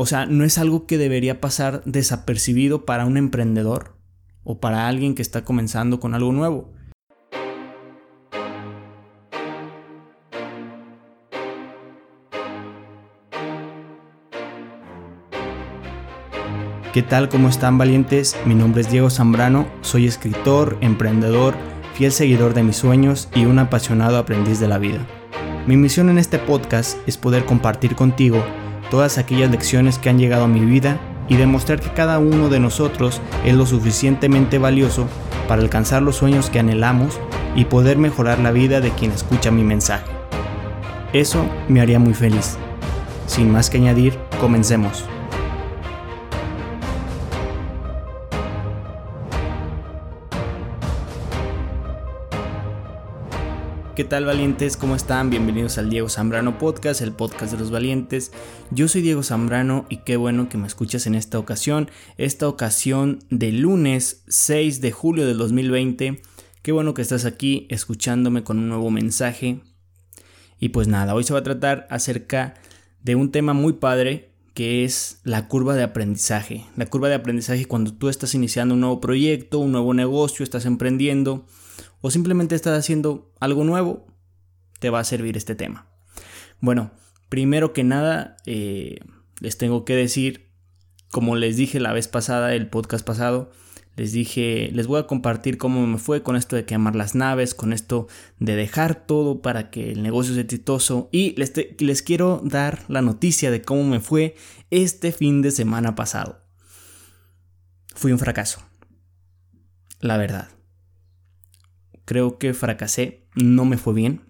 O sea, no es algo que debería pasar desapercibido para un emprendedor o para alguien que está comenzando con algo nuevo. ¿Qué tal? ¿Cómo están valientes? Mi nombre es Diego Zambrano, soy escritor, emprendedor, fiel seguidor de mis sueños y un apasionado aprendiz de la vida. Mi misión en este podcast es poder compartir contigo todas aquellas lecciones que han llegado a mi vida y demostrar que cada uno de nosotros es lo suficientemente valioso para alcanzar los sueños que anhelamos y poder mejorar la vida de quien escucha mi mensaje. Eso me haría muy feliz. Sin más que añadir, comencemos. ¿Qué tal valientes? ¿Cómo están? Bienvenidos al Diego Zambrano Podcast, el podcast de los valientes. Yo soy Diego Zambrano y qué bueno que me escuchas en esta ocasión, esta ocasión de lunes 6 de julio del 2020. Qué bueno que estás aquí escuchándome con un nuevo mensaje. Y pues nada, hoy se va a tratar acerca de un tema muy padre que es la curva de aprendizaje. La curva de aprendizaje cuando tú estás iniciando un nuevo proyecto, un nuevo negocio, estás emprendiendo o simplemente estás haciendo algo nuevo, te va a servir este tema. Bueno, primero que nada, eh, les tengo que decir, como les dije la vez pasada, el podcast pasado, les dije, les voy a compartir cómo me fue con esto de quemar las naves, con esto de dejar todo para que el negocio sea exitoso. Y les, les quiero dar la noticia de cómo me fue este fin de semana pasado. Fui un fracaso. La verdad. Creo que fracasé, no me fue bien.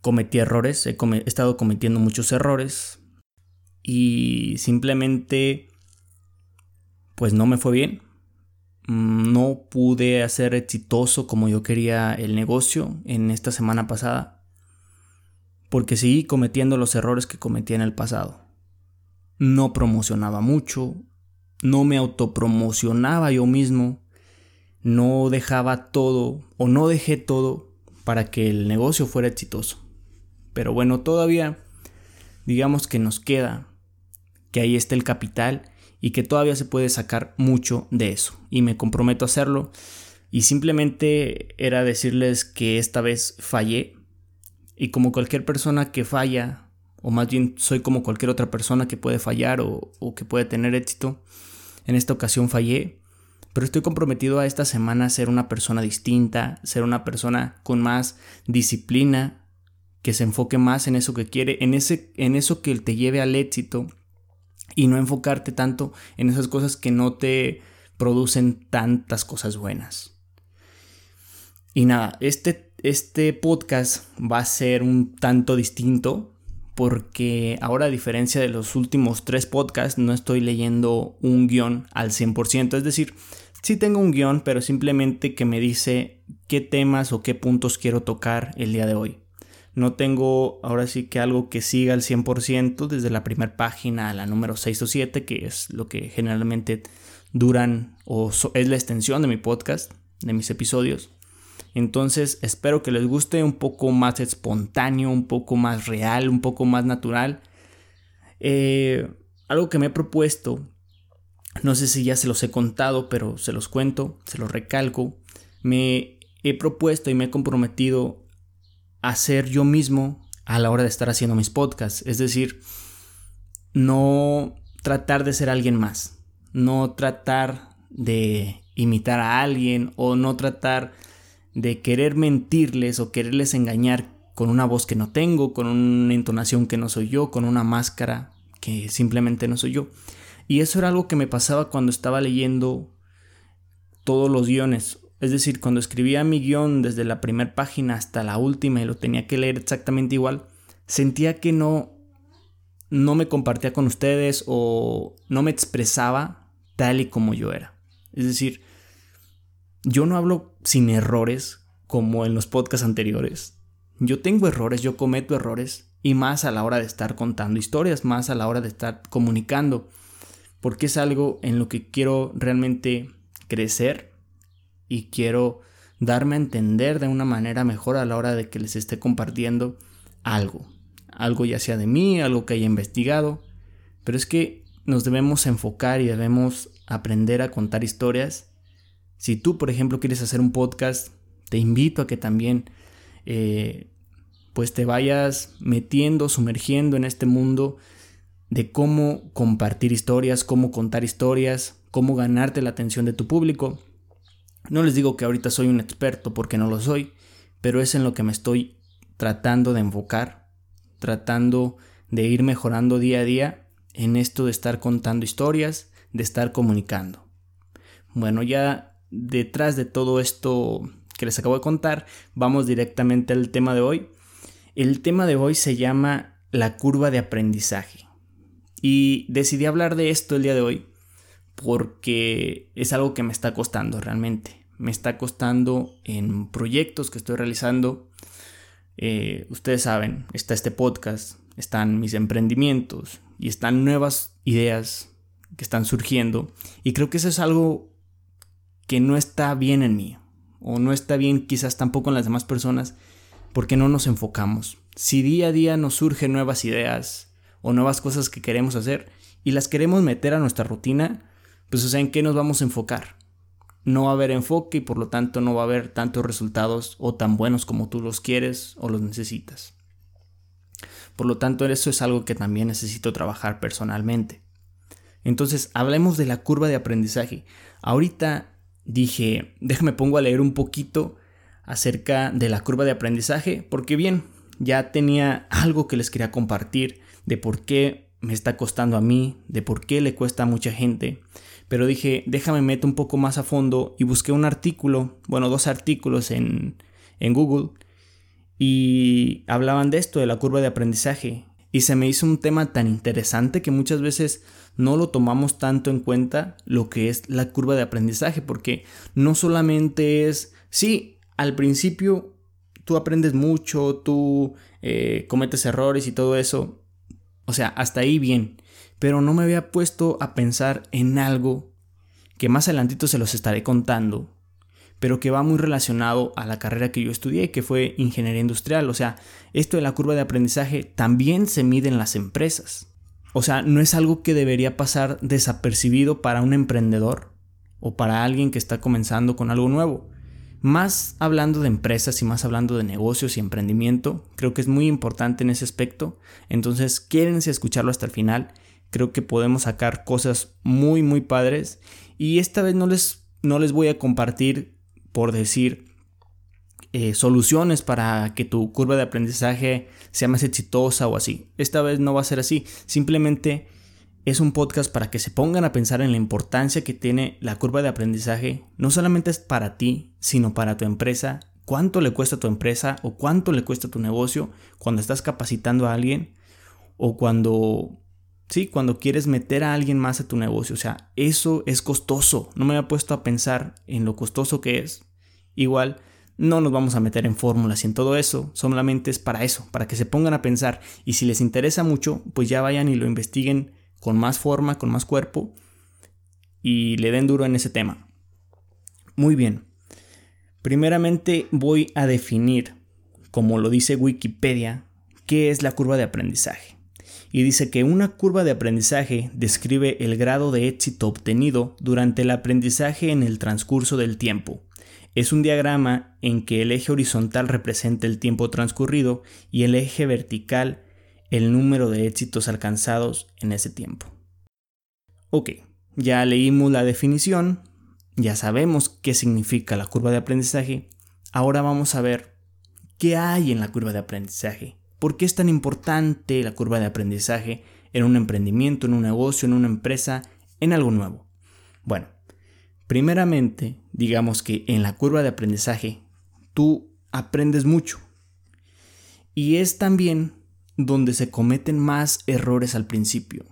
Cometí errores, he, estado cometiendo muchos errores y simplemente pues no me fue bien. No pude hacer exitoso como yo quería el negocio en esta semana pasada porque seguí cometiendo los errores que cometí en el pasado. No promocionaba mucho, no me autopromocionaba yo mismo no dejaba todo o no dejé todo para que el negocio fuera exitoso. Pero bueno, todavía digamos que nos queda que ahí está el capital y que todavía se puede sacar mucho de eso. Y me comprometo a hacerlo. Y simplemente era decirles que esta vez fallé. Y como cualquier persona que falla, o más bien soy como cualquier otra persona que puede fallar o, o que puede tener éxito, en esta ocasión fallé pero estoy comprometido a esta semana ser una persona distinta, ser una persona con más disciplina, que se enfoque más en eso que quiere, en, ese, en eso que te lleve al éxito y no enfocarte tanto en esas cosas que no te producen tantas cosas buenas. Y nada, este, este podcast va a ser un tanto distinto porque ahora a diferencia de los últimos tres podcasts no estoy leyendo un guion al 100%, es decir, Sí tengo un guion, pero simplemente que me dice qué temas o qué puntos quiero tocar el día de hoy. No tengo ahora sí que algo que siga al 100% desde la primera página a la número 6 o 7, que es lo que generalmente duran o es la extensión de mi podcast, de mis episodios. Entonces espero que les guste un poco más espontáneo, un poco más real, un poco más natural. Eh, algo que me he propuesto no sé si ya se los he contado, pero se los cuento, se los recalco. Me he propuesto y me he comprometido a ser yo mismo a la hora de estar haciendo mis podcasts. Es decir, no tratar de ser alguien más. No tratar de imitar a alguien o no tratar de querer mentirles o quererles engañar con una voz que no tengo, con una entonación que no soy yo, con una máscara que simplemente no soy yo. Y eso era algo que me pasaba cuando estaba leyendo todos los guiones. Es decir, cuando escribía mi guion desde la primera página hasta la última y lo tenía que leer exactamente igual, sentía que no, no me compartía con ustedes o no me expresaba tal y como yo era. Es decir, yo no hablo sin errores como en los podcasts anteriores. Yo tengo errores, yo cometo errores y más a la hora de estar contando historias, más a la hora de estar comunicando porque es algo en lo que quiero realmente crecer y quiero darme a entender de una manera mejor a la hora de que les esté compartiendo algo. Algo ya sea de mí, algo que haya investigado, pero es que nos debemos enfocar y debemos aprender a contar historias. Si tú, por ejemplo, quieres hacer un podcast, te invito a que también eh, pues te vayas metiendo, sumergiendo en este mundo de cómo compartir historias, cómo contar historias, cómo ganarte la atención de tu público. No les digo que ahorita soy un experto porque no lo soy, pero es en lo que me estoy tratando de enfocar, tratando de ir mejorando día a día en esto de estar contando historias, de estar comunicando. Bueno, ya detrás de todo esto que les acabo de contar, vamos directamente al tema de hoy. El tema de hoy se llama la curva de aprendizaje. Y decidí hablar de esto el día de hoy porque es algo que me está costando realmente. Me está costando en proyectos que estoy realizando. Eh, ustedes saben, está este podcast, están mis emprendimientos y están nuevas ideas que están surgiendo. Y creo que eso es algo que no está bien en mí. O no está bien quizás tampoco en las demás personas porque no nos enfocamos. Si día a día nos surgen nuevas ideas o nuevas cosas que queremos hacer y las queremos meter a nuestra rutina, pues o sea, ¿en qué nos vamos a enfocar? No va a haber enfoque y por lo tanto no va a haber tantos resultados o tan buenos como tú los quieres o los necesitas. Por lo tanto, eso es algo que también necesito trabajar personalmente. Entonces, hablemos de la curva de aprendizaje. Ahorita dije, déjame pongo a leer un poquito acerca de la curva de aprendizaje, porque bien, ya tenía algo que les quería compartir de por qué me está costando a mí, de por qué le cuesta a mucha gente. Pero dije, déjame meter un poco más a fondo y busqué un artículo, bueno, dos artículos en, en Google y hablaban de esto, de la curva de aprendizaje. Y se me hizo un tema tan interesante que muchas veces no lo tomamos tanto en cuenta lo que es la curva de aprendizaje, porque no solamente es, sí, al principio tú aprendes mucho, tú eh, cometes errores y todo eso. O sea, hasta ahí bien. Pero no me había puesto a pensar en algo que más adelantito se los estaré contando, pero que va muy relacionado a la carrera que yo estudié, que fue ingeniería industrial. O sea, esto de la curva de aprendizaje también se mide en las empresas. O sea, no es algo que debería pasar desapercibido para un emprendedor o para alguien que está comenzando con algo nuevo. Más hablando de empresas y más hablando de negocios y emprendimiento, creo que es muy importante en ese aspecto. Entonces, quédense escucharlo hasta el final. Creo que podemos sacar cosas muy, muy padres. Y esta vez no les, no les voy a compartir, por decir, eh, soluciones para que tu curva de aprendizaje sea más exitosa o así. Esta vez no va a ser así. Simplemente es un podcast para que se pongan a pensar en la importancia que tiene la curva de aprendizaje, no solamente es para ti, sino para tu empresa, cuánto le cuesta a tu empresa o cuánto le cuesta a tu negocio cuando estás capacitando a alguien o cuando sí, cuando quieres meter a alguien más a tu negocio, o sea, eso es costoso. No me había puesto a pensar en lo costoso que es. Igual no nos vamos a meter en fórmulas y en todo eso, solamente es para eso, para que se pongan a pensar y si les interesa mucho, pues ya vayan y lo investiguen con más forma, con más cuerpo y le den duro en ese tema. Muy bien. Primeramente voy a definir, como lo dice Wikipedia, qué es la curva de aprendizaje. Y dice que una curva de aprendizaje describe el grado de éxito obtenido durante el aprendizaje en el transcurso del tiempo. Es un diagrama en que el eje horizontal representa el tiempo transcurrido y el eje vertical el número de éxitos alcanzados en ese tiempo. Ok, ya leímos la definición, ya sabemos qué significa la curva de aprendizaje, ahora vamos a ver qué hay en la curva de aprendizaje, por qué es tan importante la curva de aprendizaje en un emprendimiento, en un negocio, en una empresa, en algo nuevo. Bueno, primeramente, digamos que en la curva de aprendizaje tú aprendes mucho y es también donde se cometen más errores al principio.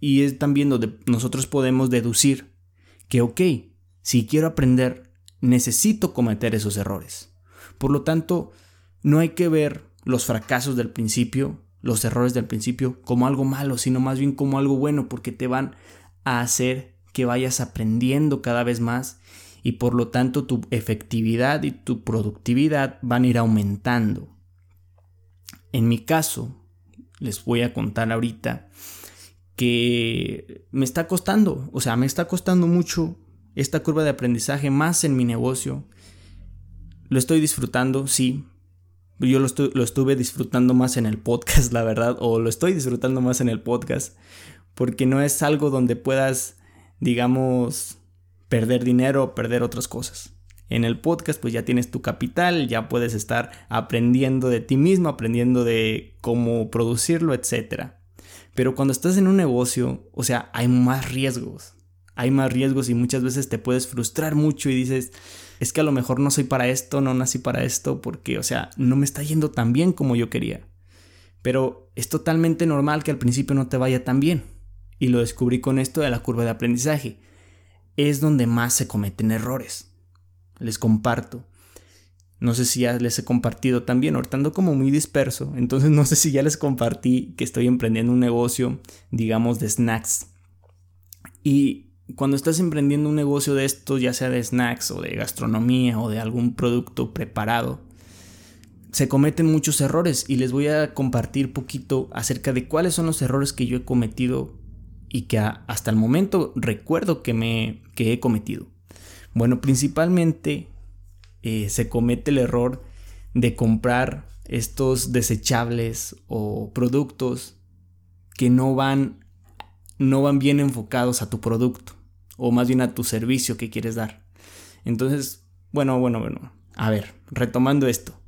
Y es también donde nosotros podemos deducir que, ok, si quiero aprender, necesito cometer esos errores. Por lo tanto, no hay que ver los fracasos del principio, los errores del principio, como algo malo, sino más bien como algo bueno, porque te van a hacer que vayas aprendiendo cada vez más y por lo tanto tu efectividad y tu productividad van a ir aumentando. En mi caso, les voy a contar ahorita que me está costando, o sea, me está costando mucho esta curva de aprendizaje más en mi negocio. Lo estoy disfrutando, sí. Yo lo, lo estuve disfrutando más en el podcast, la verdad, o lo estoy disfrutando más en el podcast, porque no es algo donde puedas, digamos, perder dinero o perder otras cosas. En el podcast pues ya tienes tu capital, ya puedes estar aprendiendo de ti mismo, aprendiendo de cómo producirlo, etc. Pero cuando estás en un negocio, o sea, hay más riesgos. Hay más riesgos y muchas veces te puedes frustrar mucho y dices, es que a lo mejor no soy para esto, no nací para esto, porque, o sea, no me está yendo tan bien como yo quería. Pero es totalmente normal que al principio no te vaya tan bien. Y lo descubrí con esto de la curva de aprendizaje. Es donde más se cometen errores les comparto. No sé si ya les he compartido también, ahorita como muy disperso, entonces no sé si ya les compartí que estoy emprendiendo un negocio, digamos, de snacks. Y cuando estás emprendiendo un negocio de estos, ya sea de snacks o de gastronomía o de algún producto preparado, se cometen muchos errores y les voy a compartir poquito acerca de cuáles son los errores que yo he cometido y que hasta el momento recuerdo que, me, que he cometido. Bueno, principalmente eh, se comete el error de comprar estos desechables o productos que no van, no van bien enfocados a tu producto o más bien a tu servicio que quieres dar. Entonces, bueno, bueno, bueno. A ver, retomando esto.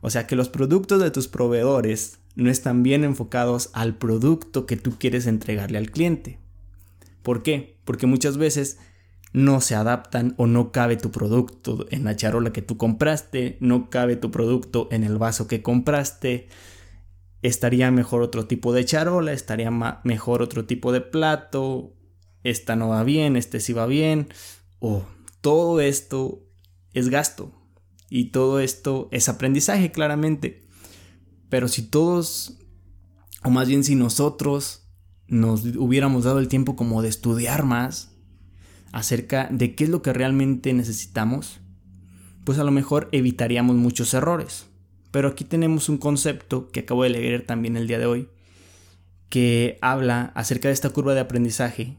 O sea que los productos de tus proveedores no están bien enfocados al producto que tú quieres entregarle al cliente. ¿Por qué? Porque muchas veces no se adaptan o no cabe tu producto en la charola que tú compraste, no cabe tu producto en el vaso que compraste, estaría mejor otro tipo de charola, estaría mejor otro tipo de plato, esta no va bien, este sí va bien, o todo esto es gasto y todo esto es aprendizaje claramente. Pero si todos, o más bien si nosotros nos hubiéramos dado el tiempo como de estudiar más, acerca de qué es lo que realmente necesitamos, pues a lo mejor evitaríamos muchos errores. Pero aquí tenemos un concepto que acabo de leer también el día de hoy, que habla acerca de esta curva de aprendizaje,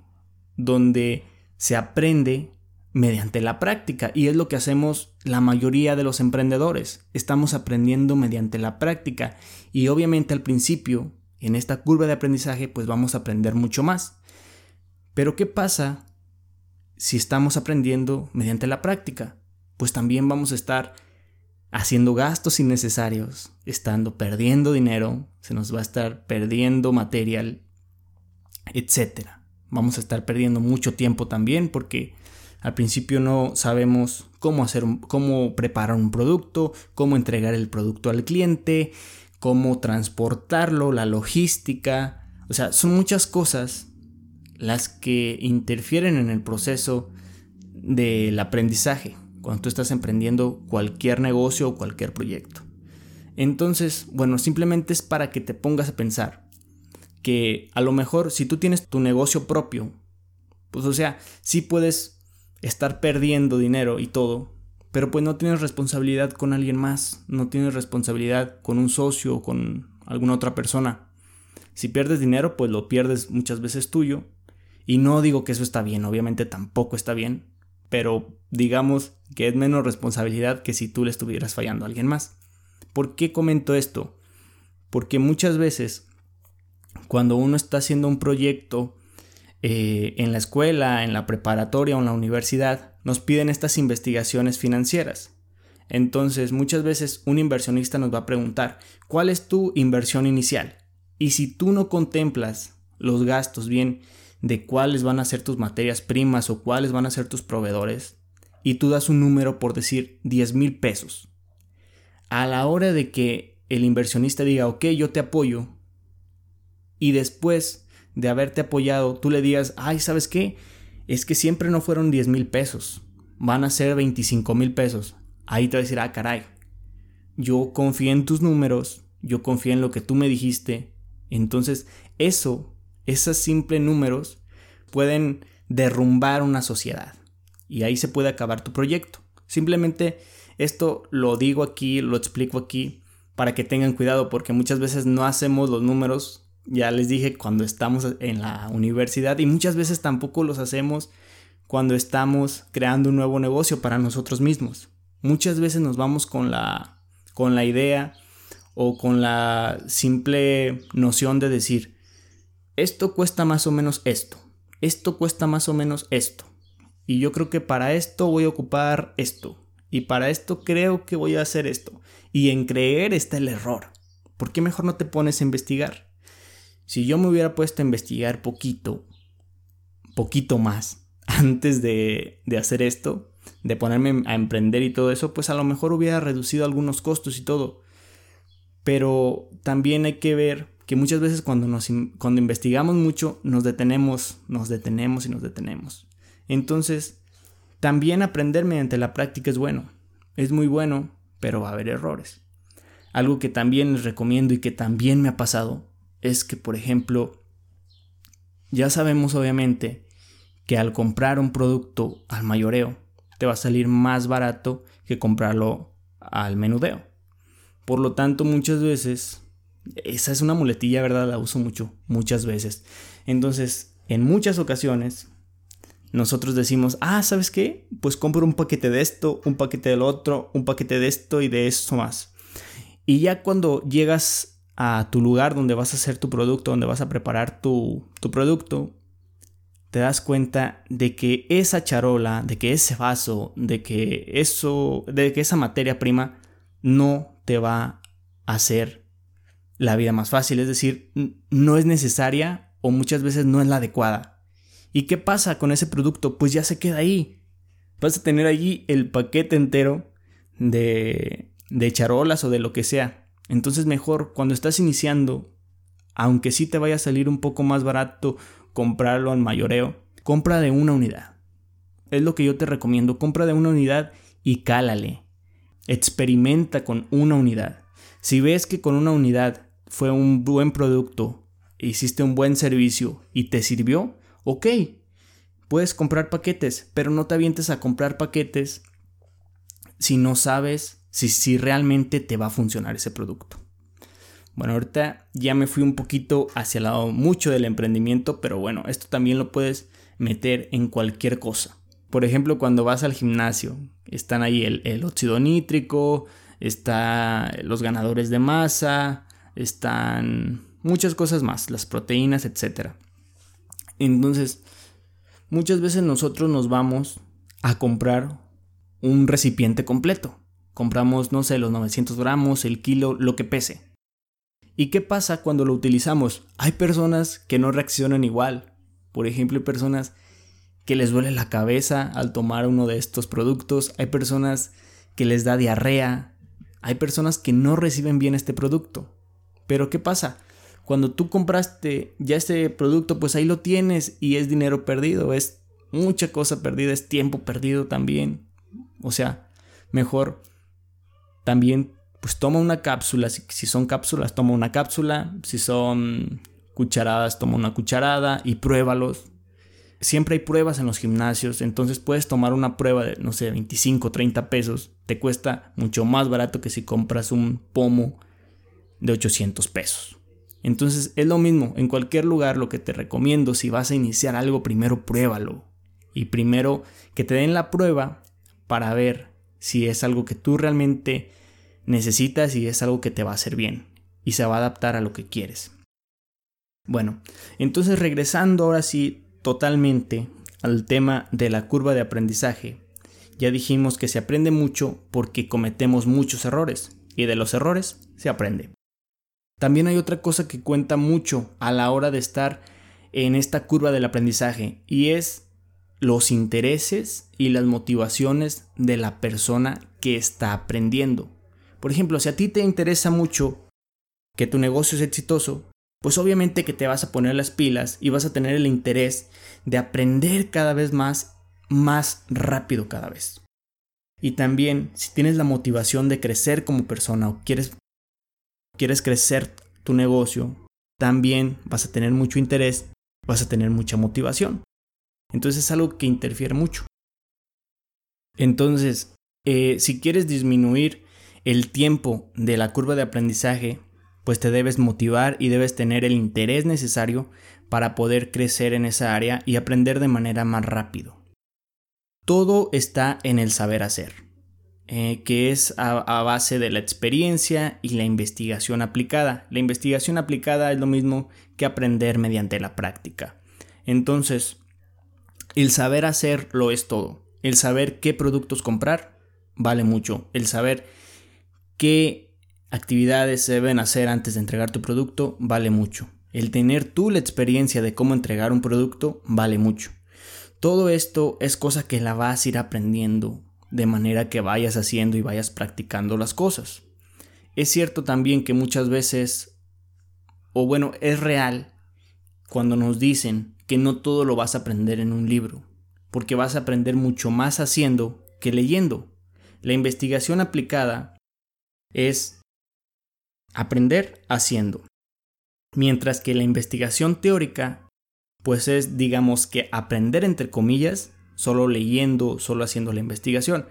donde se aprende mediante la práctica y es lo que hacemos la mayoría de los emprendedores. Estamos aprendiendo mediante la práctica y obviamente al principio, en esta curva de aprendizaje, pues vamos a aprender mucho más. Pero ¿qué pasa si estamos aprendiendo mediante la práctica, pues también vamos a estar haciendo gastos innecesarios, estando perdiendo dinero, se nos va a estar perdiendo material, etc. Vamos a estar perdiendo mucho tiempo también porque al principio no sabemos cómo hacer cómo preparar un producto, cómo entregar el producto al cliente, cómo transportarlo, la logística, o sea, son muchas cosas las que interfieren en el proceso del aprendizaje cuando tú estás emprendiendo cualquier negocio o cualquier proyecto. Entonces, bueno, simplemente es para que te pongas a pensar que a lo mejor si tú tienes tu negocio propio, pues o sea, sí puedes estar perdiendo dinero y todo, pero pues no tienes responsabilidad con alguien más, no tienes responsabilidad con un socio o con alguna otra persona. Si pierdes dinero, pues lo pierdes muchas veces tuyo y no digo que eso está bien, obviamente tampoco está bien, pero digamos que es menos responsabilidad que si tú le estuvieras fallando a alguien más. ¿Por qué comento esto? Porque muchas veces cuando uno está haciendo un proyecto eh, en la escuela, en la preparatoria o en la universidad, nos piden estas investigaciones financieras. Entonces muchas veces un inversionista nos va a preguntar, ¿cuál es tu inversión inicial? Y si tú no contemplas los gastos bien de cuáles van a ser tus materias primas o cuáles van a ser tus proveedores y tú das un número por decir 10 mil pesos. A la hora de que el inversionista diga, ok, yo te apoyo, y después de haberte apoyado, tú le digas, ay, ¿sabes qué? Es que siempre no fueron 10 mil pesos, van a ser 25 mil pesos. Ahí te va a decir, ah, caray, yo confío en tus números, yo confío en lo que tú me dijiste. Entonces, eso esos simples números pueden derrumbar una sociedad y ahí se puede acabar tu proyecto. Simplemente esto lo digo aquí, lo explico aquí para que tengan cuidado porque muchas veces no hacemos los números ya les dije, cuando estamos en la universidad y muchas veces tampoco los hacemos cuando estamos creando un nuevo negocio para nosotros mismos. Muchas veces nos vamos con la, con la idea o con la simple noción de decir, esto cuesta más o menos esto, esto cuesta más o menos esto, y yo creo que para esto voy a ocupar esto, y para esto creo que voy a hacer esto, y en creer está el error. ¿Por qué mejor no te pones a investigar? Si yo me hubiera puesto a investigar poquito, poquito más, antes de, de hacer esto, de ponerme a emprender y todo eso, pues a lo mejor hubiera reducido algunos costos y todo. Pero también hay que ver que muchas veces cuando, nos, cuando investigamos mucho nos detenemos, nos detenemos y nos detenemos. Entonces, también aprender mediante la práctica es bueno. Es muy bueno, pero va a haber errores. Algo que también les recomiendo y que también me ha pasado es que, por ejemplo, ya sabemos obviamente que al comprar un producto al mayoreo te va a salir más barato que comprarlo al menudeo. Por lo tanto, muchas veces, esa es una muletilla, ¿verdad? La uso mucho, muchas veces. Entonces, en muchas ocasiones, nosotros decimos, ah, ¿sabes qué? Pues compro un paquete de esto, un paquete del otro, un paquete de esto y de eso más. Y ya cuando llegas a tu lugar donde vas a hacer tu producto, donde vas a preparar tu, tu producto, te das cuenta de que esa charola, de que ese vaso, de que eso, de que esa materia prima no te va a hacer la vida más fácil. Es decir, no es necesaria o muchas veces no es la adecuada. ¿Y qué pasa con ese producto? Pues ya se queda ahí. Vas a tener allí el paquete entero de, de charolas o de lo que sea. Entonces mejor cuando estás iniciando, aunque sí te vaya a salir un poco más barato comprarlo al mayoreo, compra de una unidad. Es lo que yo te recomiendo, compra de una unidad y cálale. Experimenta con una unidad. Si ves que con una unidad fue un buen producto, hiciste un buen servicio y te sirvió, ok, puedes comprar paquetes, pero no te avientes a comprar paquetes si no sabes si, si realmente te va a funcionar ese producto. Bueno, ahorita ya me fui un poquito hacia el lado mucho del emprendimiento, pero bueno, esto también lo puedes meter en cualquier cosa. Por ejemplo, cuando vas al gimnasio, están ahí el, óxido nítrico, están los ganadores de masa, están muchas cosas más, las proteínas, etc. Entonces, muchas veces nosotros nos vamos a comprar un recipiente completo. Compramos, no sé, los 900 gramos, el kilo, lo que pese. ¿Y qué pasa cuando lo utilizamos? Hay personas que no reaccionan igual. Por ejemplo, hay personas que les duele la cabeza al tomar uno de estos productos, hay personas que les da diarrea, hay personas que no reciben bien este producto. Pero ¿qué pasa? Cuando tú compraste ya este producto, pues ahí lo tienes y es dinero perdido, es mucha cosa perdida, es tiempo perdido también. O sea, mejor también pues toma una cápsula, si, son cápsulas, toma una cápsula, si son cucharadas, toma una cucharada y pruébalos siempre hay pruebas en los gimnasios, entonces puedes tomar una prueba de, no sé, 25, 30 pesos, te cuesta mucho más barato que si compras un pomo de 800 pesos. Entonces es lo mismo, en cualquier lugar lo que te recomiendo, si vas a iniciar algo, primero pruébalo. Y primero que te den la prueba para ver si es algo que tú realmente necesitas y es algo que te va a hacer bien y se va a adaptar a lo que quieres. Bueno, entonces regresando ahora sí totalmente al tema de la curva de aprendizaje. Ya dijimos que se aprende mucho porque cometemos muchos errores y de los errores se aprende. También hay otra cosa que cuenta mucho a la hora de estar en esta curva del aprendizaje y es los intereses y las motivaciones de la persona que está aprendiendo. Por ejemplo, si a ti te interesa mucho que tu negocio es exitoso, pues obviamente que te vas a poner las pilas y vas a tener el interés de aprender cada vez más, más rápido cada vez. Y también, si tienes la motivación de crecer como persona o quieres, quieres crecer tu negocio, también vas a tener mucho interés, vas a tener mucha motivación. Entonces es algo que interfiere mucho. Entonces, eh, si quieres disminuir el tiempo de la curva de aprendizaje, pues te debes motivar y debes tener el interés necesario para poder crecer en esa área y aprender de manera más rápido. Todo está en el saber hacer, eh, que es a, a base de la experiencia y la investigación aplicada. La investigación aplicada es lo mismo que aprender mediante la práctica. Entonces, el saber hacer lo es todo. El saber qué productos comprar vale mucho. El saber qué actividades se deben hacer antes de entregar tu producto vale mucho. El tener tú la experiencia de cómo entregar un producto vale mucho. Todo esto es cosa que la vas a ir aprendiendo de manera que vayas haciendo y vayas practicando las cosas. Es cierto también que muchas veces, o bueno, es real cuando nos dicen que no todo lo vas a aprender en un libro, porque vas a aprender mucho más haciendo que leyendo. La investigación aplicada es aprender haciendo. Mientras que la investigación teórica, pues es, digamos que aprender entre comillas, solo leyendo, solo haciendo la investigación.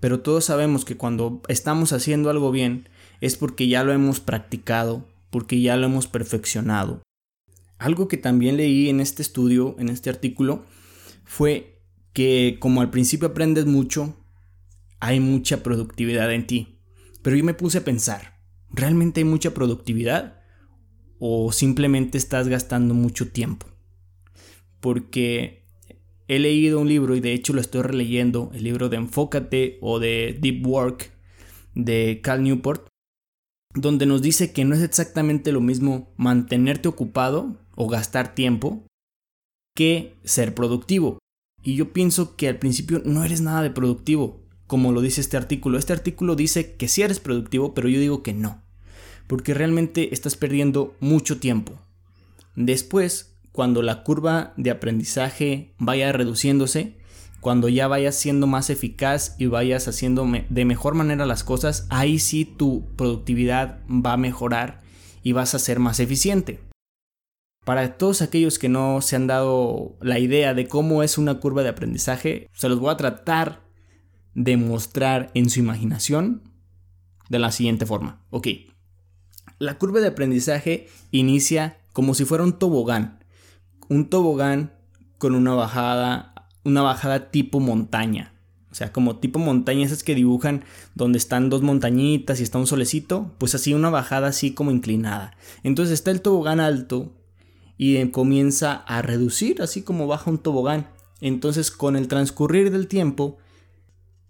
Pero todos sabemos que cuando estamos haciendo algo bien es porque ya lo hemos practicado, porque ya lo hemos perfeccionado. Algo que también leí en este estudio, en este artículo, fue que como al principio aprendes mucho, hay mucha productividad en ti. Pero yo me puse a pensar, ¿Realmente hay mucha productividad? ¿O simplemente estás gastando mucho tiempo? Porque he leído un libro y de hecho lo estoy releyendo, el libro de Enfócate o de Deep Work de Cal Newport, donde nos dice que no es exactamente lo mismo mantenerte ocupado o gastar tiempo que ser productivo. Y yo pienso que al principio no eres nada de productivo, como lo dice este artículo. Este artículo dice que sí eres productivo, pero yo digo que no porque realmente estás perdiendo mucho tiempo. Después, cuando la curva de aprendizaje vaya reduciéndose, cuando ya vayas siendo más eficaz y vayas haciendo de mejor manera las cosas, ahí sí tu productividad va a mejorar y vas a ser más eficiente. Para todos aquellos que no se han dado la idea de cómo es una curva de aprendizaje, se los voy a tratar de mostrar en su imaginación de la siguiente forma. Ok, la curva de aprendizaje inicia como si fuera un tobogán. Un tobogán con una bajada, una bajada tipo montaña. O sea, como tipo montaña esas que dibujan donde están dos montañitas y está un solecito, pues así una bajada así como inclinada. Entonces está el tobogán alto y comienza a reducir así como baja un tobogán. Entonces con el transcurrir del tiempo,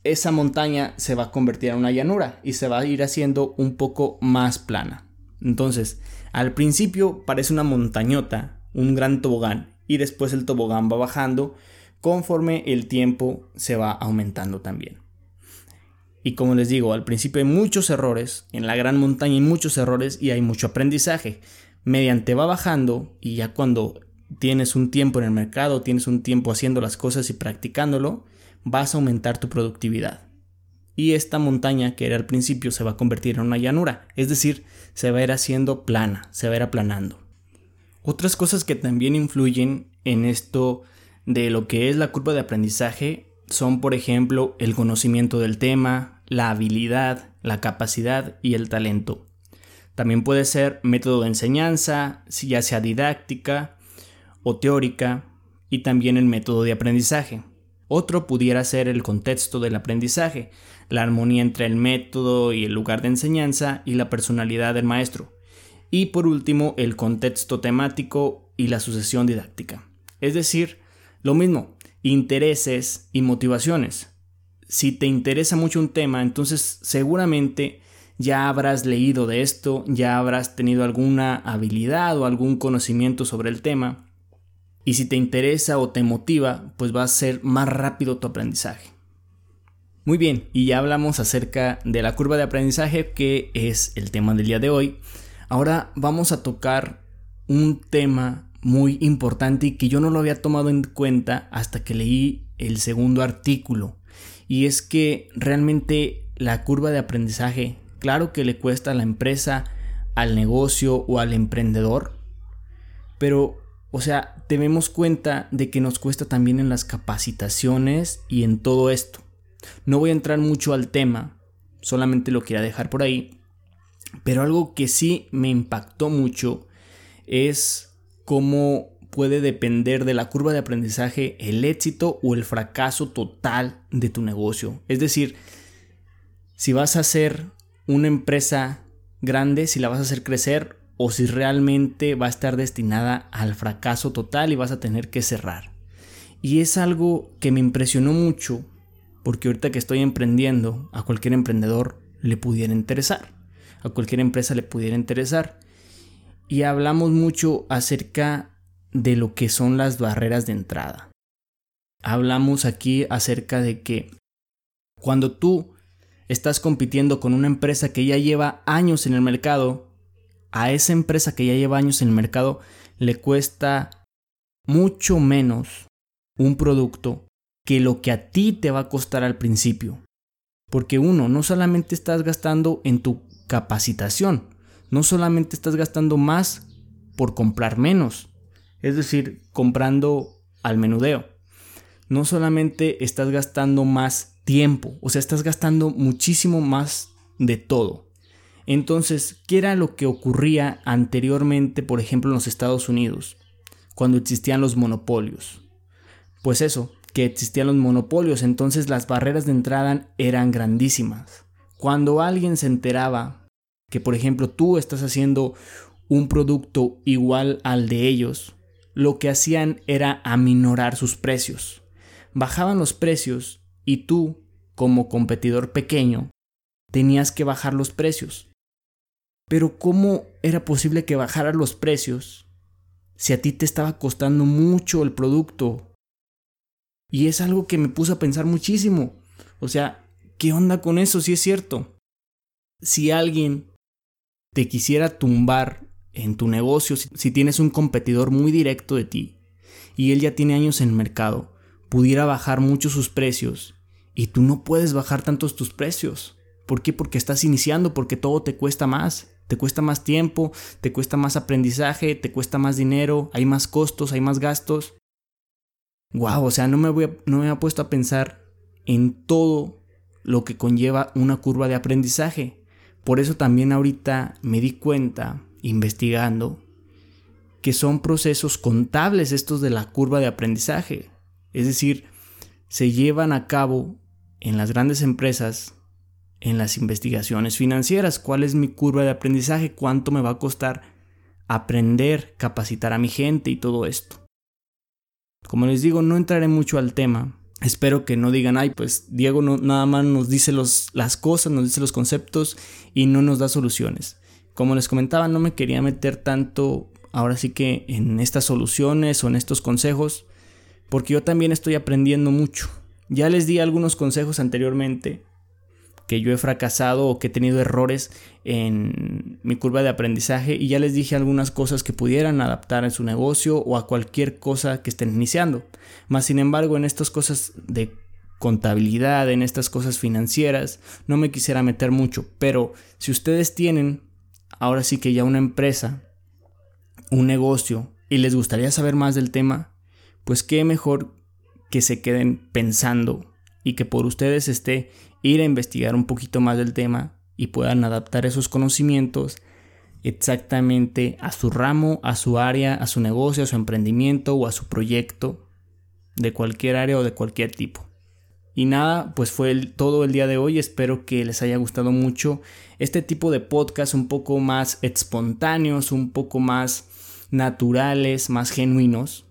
esa montaña se va a convertir en una llanura y se va a ir haciendo un poco más plana. Entonces, al principio parece una montañota, un gran tobogán, y después el tobogán va bajando conforme el tiempo se va aumentando también. Y como les digo, al principio hay muchos errores, en la gran montaña hay muchos errores y hay mucho aprendizaje. Mediante va bajando y ya cuando tienes un tiempo en el mercado, tienes un tiempo haciendo las cosas y practicándolo, vas a aumentar tu productividad y esta montaña que era al principio se va a convertir en una llanura, es decir, se va a ir haciendo plana, se va a ir aplanando. Otras cosas que también influyen en esto de lo que es la curva de aprendizaje son, por ejemplo, el conocimiento del tema, la habilidad, la capacidad y el talento. También puede ser método de enseñanza, ya sea didáctica o teórica, y también el método de aprendizaje. Otro pudiera ser el contexto del aprendizaje, la armonía entre el método y el lugar de enseñanza y la personalidad del maestro. Y por último, el contexto temático y la sucesión didáctica. Es decir, lo mismo, intereses y motivaciones. Si te interesa mucho un tema, entonces seguramente ya habrás leído de esto, ya habrás tenido alguna habilidad o algún conocimiento sobre el tema y si te interesa o te motiva, pues va a ser más rápido tu aprendizaje. Muy bien, y ya hablamos acerca de la curva de aprendizaje, que es el tema del día de hoy. Ahora vamos a tocar un tema muy importante y que yo no lo había tomado en cuenta hasta que leí el segundo artículo. Y es que realmente la curva de aprendizaje, claro que le cuesta a la empresa, al negocio o al emprendedor, pero o sea, tenemos cuenta de que nos cuesta también en las capacitaciones y en todo esto. No voy a entrar mucho al tema, solamente lo quería dejar por ahí. Pero algo que sí me impactó mucho es cómo puede depender de la curva de aprendizaje el éxito o el fracaso total de tu negocio. Es decir, si vas a hacer una empresa grande, si la vas a hacer crecer o si realmente va a estar destinada al fracaso total y vas a tener que cerrar. Y es algo que me impresionó mucho porque ahorita que estoy emprendiendo, a cualquier emprendedor le pudiera interesar, a cualquier empresa le pudiera interesar. Y hablamos mucho acerca de lo que son las barreras de entrada. Hablamos aquí acerca de que cuando tú estás compitiendo con una empresa que ya lleva años en el mercado, a esa empresa que ya lleva años en el mercado le cuesta mucho menos un producto que lo que a ti te va a costar al principio. Porque uno, no solamente estás gastando en tu capacitación, no solamente estás gastando más por comprar menos, es decir, comprando al menudeo. No solamente estás gastando más tiempo, o sea, estás gastando muchísimo más de todo. Entonces, ¿qué era lo que ocurría anteriormente, por ejemplo, en los Estados Unidos, cuando existían los monopolios? Pues eso, que existían los monopolios, entonces las barreras de entrada eran grandísimas. Cuando alguien se enteraba que, por ejemplo, tú estás haciendo un producto igual al de ellos, lo que hacían era aminorar sus precios. Bajaban los precios y tú, como competidor pequeño, tenías que bajar los precios. Pero ¿cómo era posible que bajaras los precios si a ti te estaba costando mucho el producto? Y es algo que me puso a pensar muchísimo. O sea, ¿qué onda con eso si es cierto? Si alguien te quisiera tumbar en tu negocio, si, tienes un competidor muy directo de ti y él ya tiene años en el mercado, pudiera bajar mucho sus precios y tú no puedes bajar tantos tus precios. ¿Por qué? Porque estás iniciando, porque todo te cuesta más. Te cuesta más tiempo, te cuesta más aprendizaje, te cuesta más dinero, hay más costos, hay más gastos. Wow, o sea, no me, voy no me he puesto a pensar en todo lo que conlleva una curva de aprendizaje. Por eso también ahorita me di cuenta investigando que son procesos contables estos de la curva de aprendizaje. Es decir, se llevan a cabo en las grandes empresas, en las investigaciones financieras, cuál es mi curva de aprendizaje, cuánto me va a costar aprender, capacitar a mi gente y todo esto. Como les digo, no entraré mucho al tema. Espero que no digan, ay, pues Diego no, nada más nos dice los, las cosas, nos dice los conceptos y no nos da soluciones. Como les comentaba, no me quería meter tanto ahora sí que en estas soluciones o en estos consejos, porque yo también estoy aprendiendo mucho. Ya les di algunos consejos anteriormente que yo he fracasado o que he tenido errores en mi curva de aprendizaje y ya les dije algunas cosas que pudieran adaptar en su negocio o a cualquier cosa que estén iniciando. Más sin embargo, en estas cosas de contabilidad, en estas cosas financieras, no me quisiera meter mucho, pero si ustedes tienen ahora sí que ya una empresa, un negocio, y les gustaría saber más del tema, pues qué mejor que se queden pensando y que por ustedes esté ir a investigar un poquito más del tema y puedan adaptar esos conocimientos exactamente a su ramo, a su área, a su negocio, a su emprendimiento o a su proyecto de cualquier área o de cualquier tipo. Y nada, pues fue todo el día de hoy. Espero que les haya gustado mucho este tipo de podcast un poco más espontáneos, un poco más naturales, más genuinos.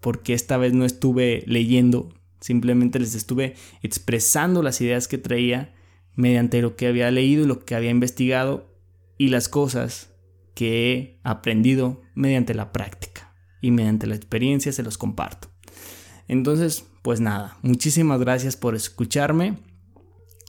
Porque esta vez no estuve leyendo, simplemente les estuve expresando las ideas que traía mediante lo que había leído y lo que había investigado y las cosas que he aprendido mediante la práctica y mediante la experiencia se los comparto. Entonces, pues nada, muchísimas gracias por escucharme.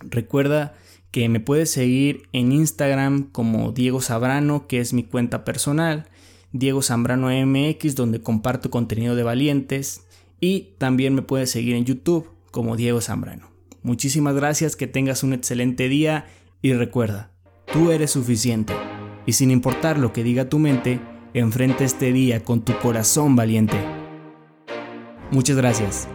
Recuerda que me puedes seguir en Instagram como Diego Sabrano, que es mi cuenta personal, Diego Zambrano MX, donde comparto contenido de valientes, y también me puedes seguir en YouTube como Diego Zambrano. Muchísimas gracias, que tengas un excelente día y recuerda, tú eres suficiente. Y sin importar lo que diga tu mente, enfrenta este día con tu corazón valiente. Muchas gracias.